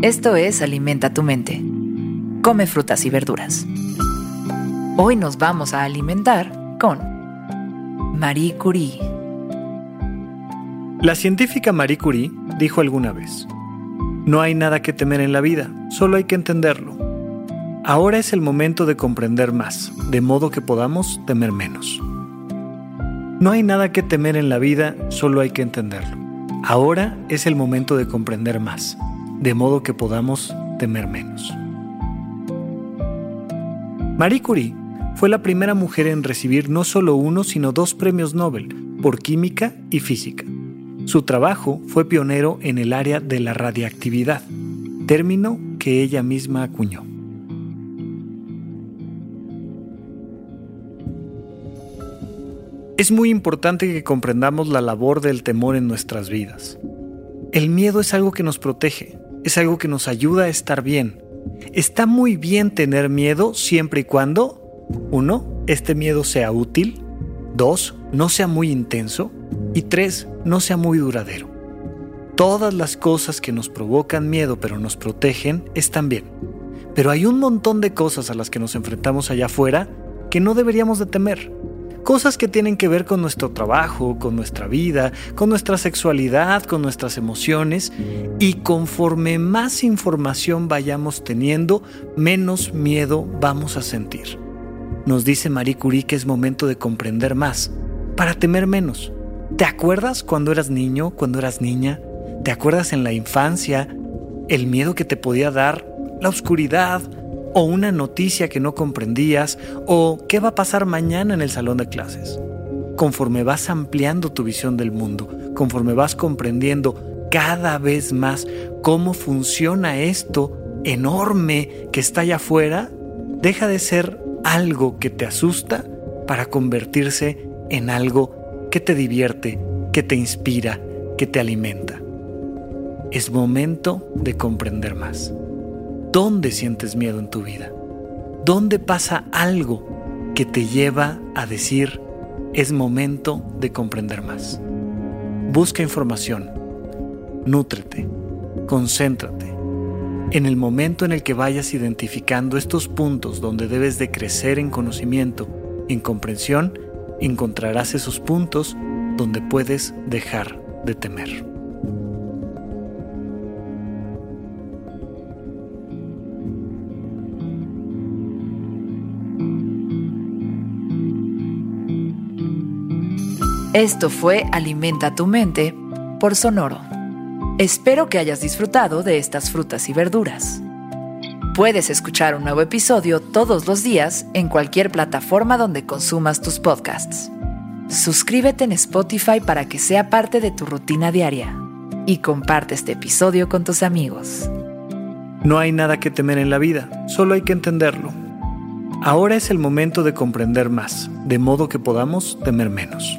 Esto es Alimenta tu mente. Come frutas y verduras. Hoy nos vamos a alimentar con Marie Curie. La científica Marie Curie dijo alguna vez, no hay nada que temer en la vida, solo hay que entenderlo. Ahora es el momento de comprender más, de modo que podamos temer menos. No hay nada que temer en la vida, solo hay que entenderlo. Ahora es el momento de comprender más, de modo que podamos temer menos. Marie Curie fue la primera mujer en recibir no solo uno, sino dos premios Nobel por química y física. Su trabajo fue pionero en el área de la radiactividad, término que ella misma acuñó. Es muy importante que comprendamos la labor del temor en nuestras vidas. El miedo es algo que nos protege, es algo que nos ayuda a estar bien. Está muy bien tener miedo siempre y cuando, uno, este miedo sea útil, dos, no sea muy intenso y tres, no sea muy duradero. Todas las cosas que nos provocan miedo pero nos protegen están bien. Pero hay un montón de cosas a las que nos enfrentamos allá afuera que no deberíamos de temer cosas que tienen que ver con nuestro trabajo, con nuestra vida, con nuestra sexualidad, con nuestras emociones y conforme más información vayamos teniendo, menos miedo vamos a sentir. Nos dice Marie Curie que es momento de comprender más, para temer menos. ¿Te acuerdas cuando eras niño, cuando eras niña? ¿Te acuerdas en la infancia el miedo que te podía dar la oscuridad, o una noticia que no comprendías, o qué va a pasar mañana en el salón de clases. Conforme vas ampliando tu visión del mundo, conforme vas comprendiendo cada vez más cómo funciona esto enorme que está allá afuera, deja de ser algo que te asusta para convertirse en algo que te divierte, que te inspira, que te alimenta. Es momento de comprender más. ¿Dónde sientes miedo en tu vida? ¿Dónde pasa algo que te lleva a decir es momento de comprender más? Busca información, nútrete, concéntrate. En el momento en el que vayas identificando estos puntos donde debes de crecer en conocimiento, en comprensión, encontrarás esos puntos donde puedes dejar de temer. Esto fue Alimenta tu mente por Sonoro. Espero que hayas disfrutado de estas frutas y verduras. Puedes escuchar un nuevo episodio todos los días en cualquier plataforma donde consumas tus podcasts. Suscríbete en Spotify para que sea parte de tu rutina diaria y comparte este episodio con tus amigos. No hay nada que temer en la vida, solo hay que entenderlo. Ahora es el momento de comprender más, de modo que podamos temer menos.